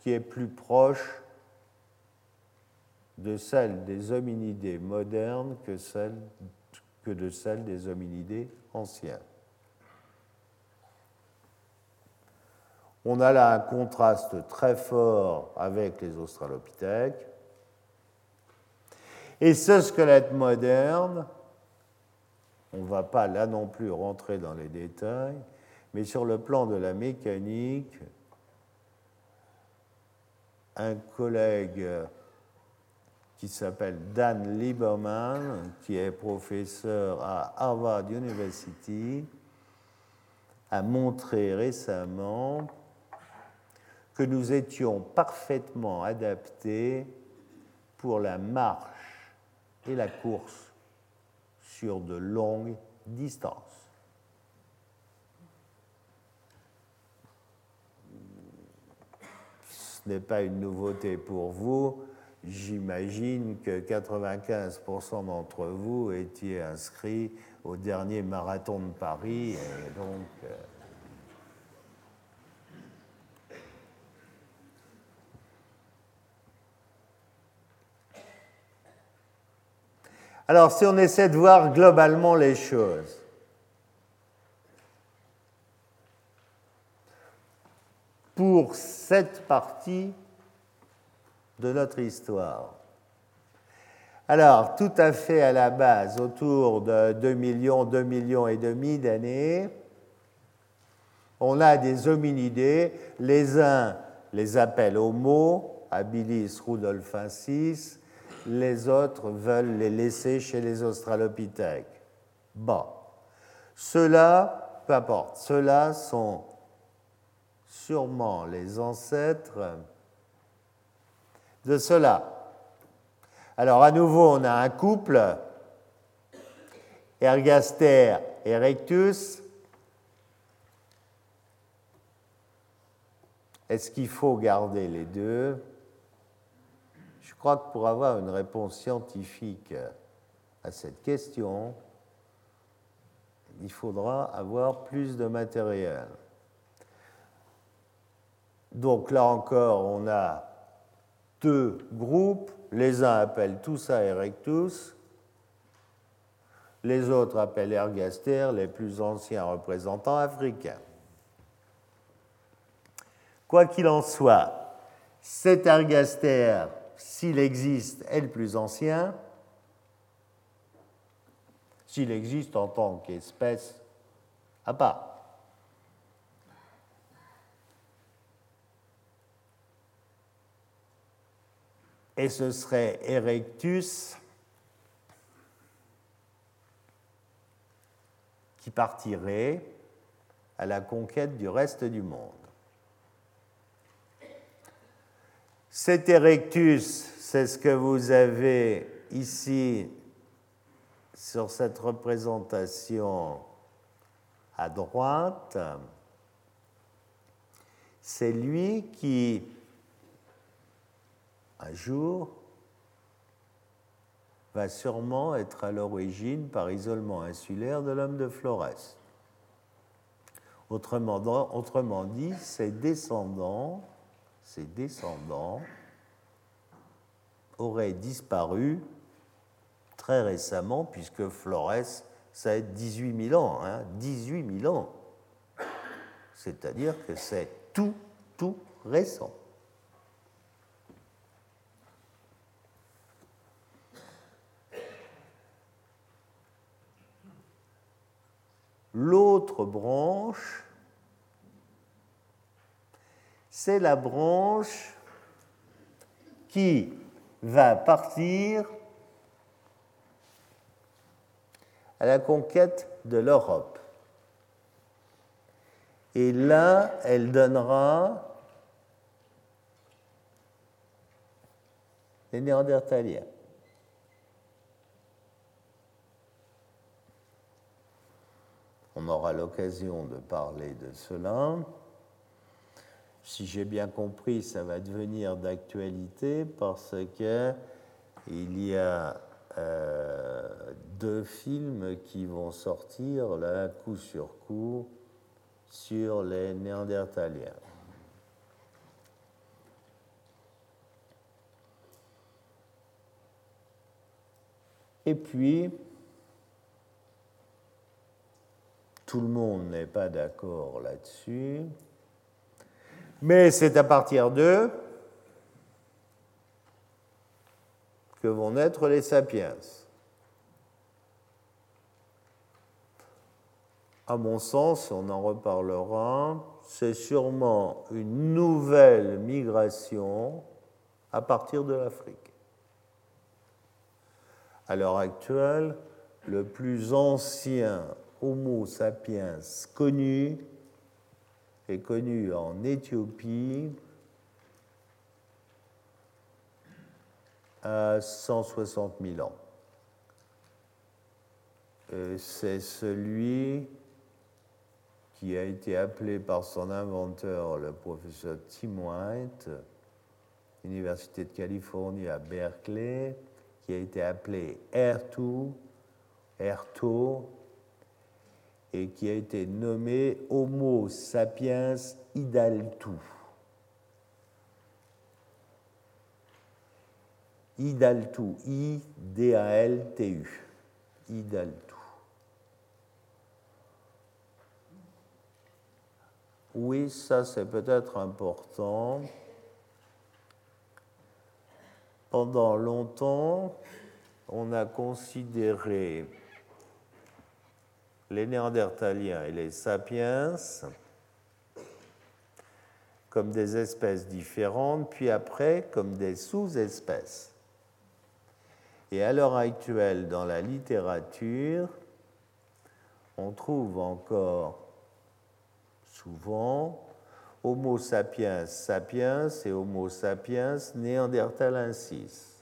qui est plus proche de celle des hominidés modernes que de celle des hominidés anciens. On a là un contraste très fort avec les australopithèques. Et ce squelette moderne, on ne va pas là non plus rentrer dans les détails, mais sur le plan de la mécanique, un collègue qui s'appelle Dan Lieberman, qui est professeur à Harvard University, a montré récemment que nous étions parfaitement adaptés pour la marche et la course sur de longues distances. Ce n'est pas une nouveauté pour vous. j'imagine que 95% d'entre vous étiez inscrits au dernier marathon de Paris. Euh, Alors, si on essaie de voir globalement les choses, pour cette partie de notre histoire. Alors, tout à fait à la base, autour de 2 millions, 2 millions et demi d'années, on a des hominidés. Les uns les appellent Homo, habilis rudolfensis, les autres veulent les laisser chez les australopithèques. Bon, ceux-là, peu importe, ceux-là sont sûrement les ancêtres de cela. Alors à nouveau, on a un couple, Ergaster erectus. Est-ce qu'il faut garder les deux? Crois que pour avoir une réponse scientifique à cette question, il faudra avoir plus de matériel. Donc là encore, on a deux groupes. Les uns appellent tout ça Erectus, les autres appellent Ergaster les plus anciens représentants africains. Quoi qu'il en soit, cet Ergaster, s'il existe, est le plus ancien. S'il existe en tant qu'espèce à part. et ce serait Erectus qui partirait à la conquête du reste du monde. Cet Erectus, c'est ce que vous avez ici sur cette représentation à droite. C'est lui qui un jour, va sûrement être à l'origine, par isolement insulaire, de l'homme de Flores. Autrement, autrement dit, ses descendants, ses descendants auraient disparu très récemment, puisque Flores, ça a 18 000 ans, hein, 18 000 ans. C'est-à-dire que c'est tout, tout récent. L'autre branche, c'est la branche qui va partir à la conquête de l'Europe. Et là, elle donnera les Néandertaliens. On aura l'occasion de parler de cela. Si j'ai bien compris, ça va devenir d'actualité parce que il y a euh, deux films qui vont sortir là, coup sur coup, sur les Néandertaliens. Et puis, Tout le monde n'est pas d'accord là-dessus. Mais c'est à partir d'eux que vont naître les sapiens. À mon sens, on en reparlera, c'est sûrement une nouvelle migration à partir de l'Afrique. À l'heure actuelle, le plus ancien Homo sapiens connu est connu en Éthiopie à 160 000 ans. C'est celui qui a été appelé par son inventeur, le professeur Tim White, Université de Californie à Berkeley, qui a été appelé R2, R2, et qui a été nommé Homo sapiens idaltu. Idaltu, I-D-A-L-T-U. Idaltu. Oui, ça c'est peut-être important. Pendant longtemps, on a considéré les Néandertaliens et les sapiens comme des espèces différentes, puis après comme des sous-espèces. Et à l'heure actuelle, dans la littérature, on trouve encore souvent Homo sapiens sapiens et Homo sapiens néandertalensis.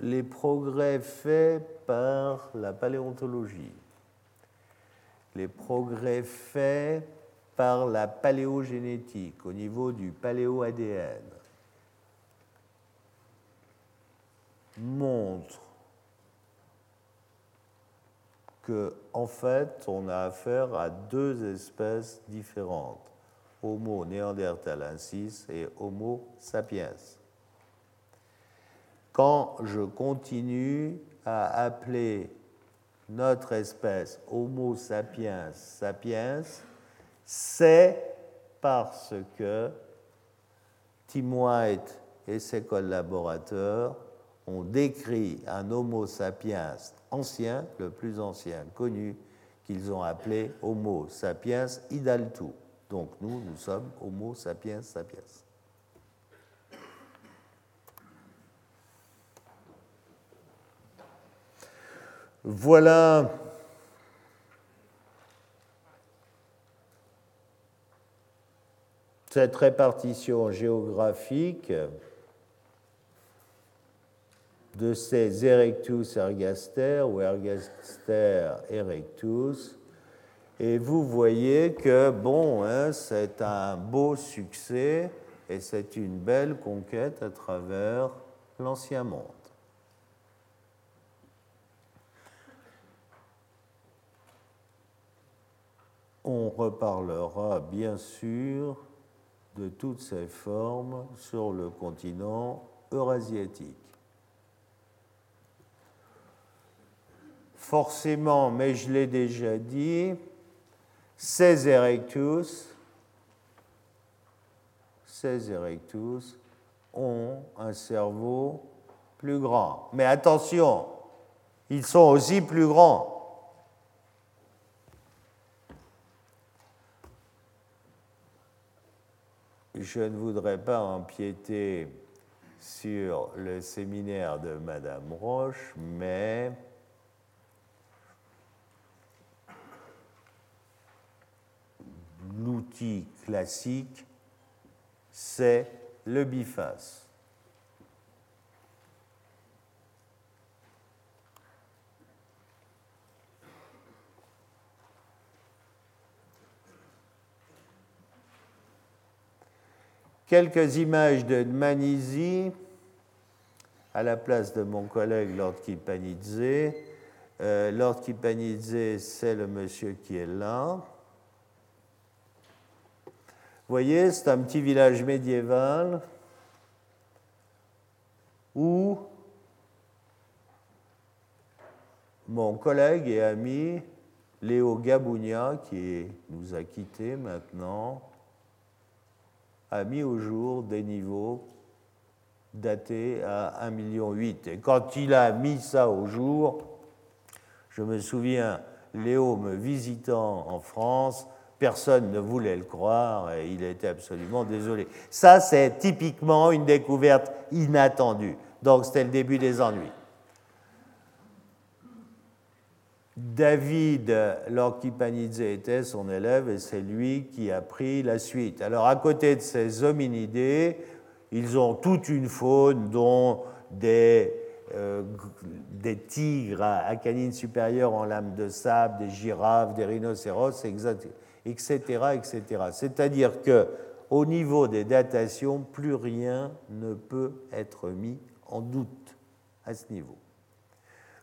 Les progrès faits par la paléontologie, les progrès faits par la paléogénétique au niveau du paléo-ADN montrent que en fait, on a affaire à deux espèces différentes, Homo neanderthalensis et Homo sapiens quand je continue à appeler notre espèce Homo sapiens sapiens, c'est parce que Tim White et ses collaborateurs ont décrit un Homo sapiens ancien, le plus ancien connu, qu'ils ont appelé Homo sapiens idaltu. Donc nous, nous sommes Homo sapiens sapiens. Voilà cette répartition géographique de ces Erectus ergaster ou ergaster erectus. Et vous voyez que, bon, hein, c'est un beau succès et c'est une belle conquête à travers l'ancien monde. On reparlera bien sûr de toutes ces formes sur le continent eurasiatique. Forcément, mais je l'ai déjà dit, ces erectus, ces erectus ont un cerveau plus grand. Mais attention, ils sont aussi plus grands. Je ne voudrais pas empiéter sur le séminaire de Madame Roche, mais l'outil classique, c'est le biface. Quelques images de Manizi à la place de mon collègue Lord Kipanidze. Euh, Lord Kipanidze, c'est le monsieur qui est là. Vous voyez, c'est un petit village médiéval où mon collègue et ami Léo Gabounia, qui nous a quittés maintenant, a mis au jour des niveaux datés à 1,8 million. Et quand il a mis ça au jour, je me souviens, Léo me visitant en France, personne ne voulait le croire et il était absolument désolé. Ça, c'est typiquement une découverte inattendue. Donc, c'était le début des ennuis. David Lorquipanidze était son élève et c'est lui qui a pris la suite. Alors à côté de ces hominidés, ils ont toute une faune dont des euh, des tigres à, canines supérieures en lame de sable, des girafes, des rhinocéros, etc. etc. C'est-à-dire que au niveau des datations, plus rien ne peut être mis en doute à ce niveau.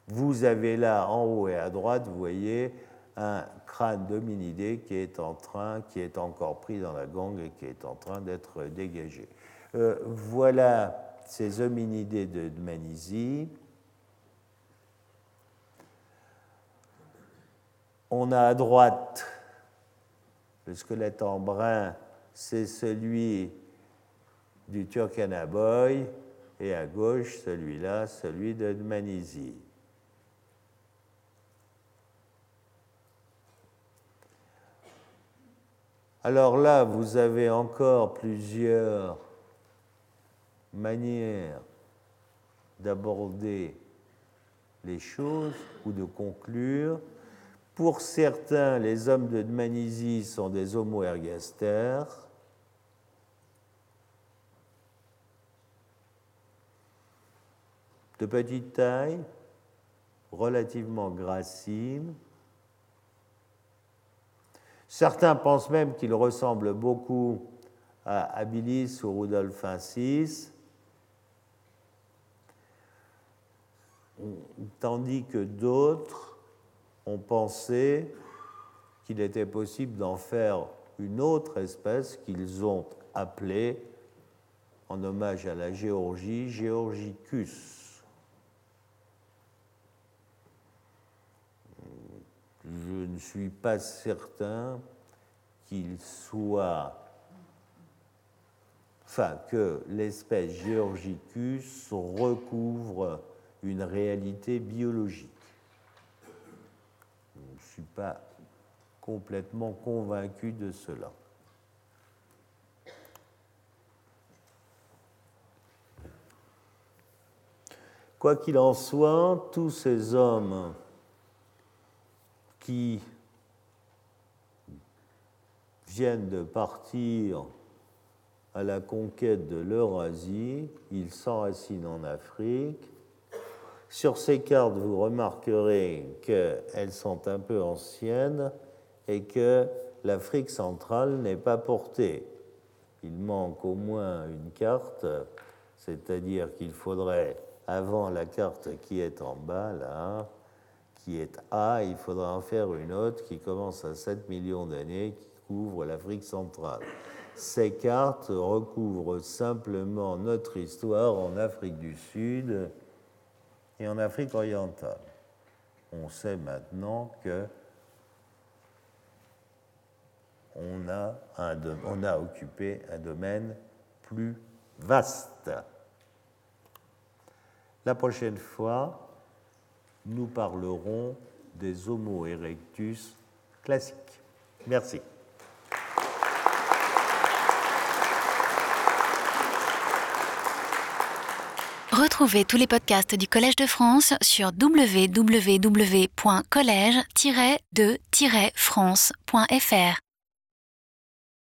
Vous avez là en haut et à droite, vous voyez un crâne d'hominidé qui est en train, qui est encore pris dans la gangue et qui est en train d'être dégagé. Euh, voilà ces hominidés de Manisie. On a à droite le squelette en brun, c'est celui du Turkanaboy, et à gauche, celui-là, celui de Manisie. Alors là, vous avez encore plusieurs manières d'aborder les choses ou de conclure. Pour certains, les hommes de Dmanisi sont des homo ergaster. de petite taille, relativement graciles, Certains pensent même qu'il ressemble beaucoup à Abilis ou Rudolf VI, tandis que d'autres ont pensé qu'il était possible d'en faire une autre espèce qu'ils ont appelée, en hommage à la Géorgie, Georgicus. je ne suis pas certain qu'il soit, enfin, que l'espèce Georgicus recouvre une réalité biologique. Je ne suis pas complètement convaincu de cela. Quoi qu'il en soit, tous ces hommes qui viennent de partir à la conquête de l'Eurasie, ils s'enracinent en Afrique. Sur ces cartes, vous remarquerez qu'elles sont un peu anciennes et que l'Afrique centrale n'est pas portée. Il manque au moins une carte, c'est-à-dire qu'il faudrait, avant la carte qui est en bas, là, qui est A, il faudra en faire une autre qui commence à 7 millions d'années, qui couvre l'Afrique centrale. Ces cartes recouvrent simplement notre histoire en Afrique du Sud et en Afrique orientale. On sait maintenant que on a, occupé un domaine plus vaste. La prochaine fois, nous parlerons des Homo erectus classiques. Merci. Retrouvez tous les podcasts du Collège de France sur www.collège-de-france.fr.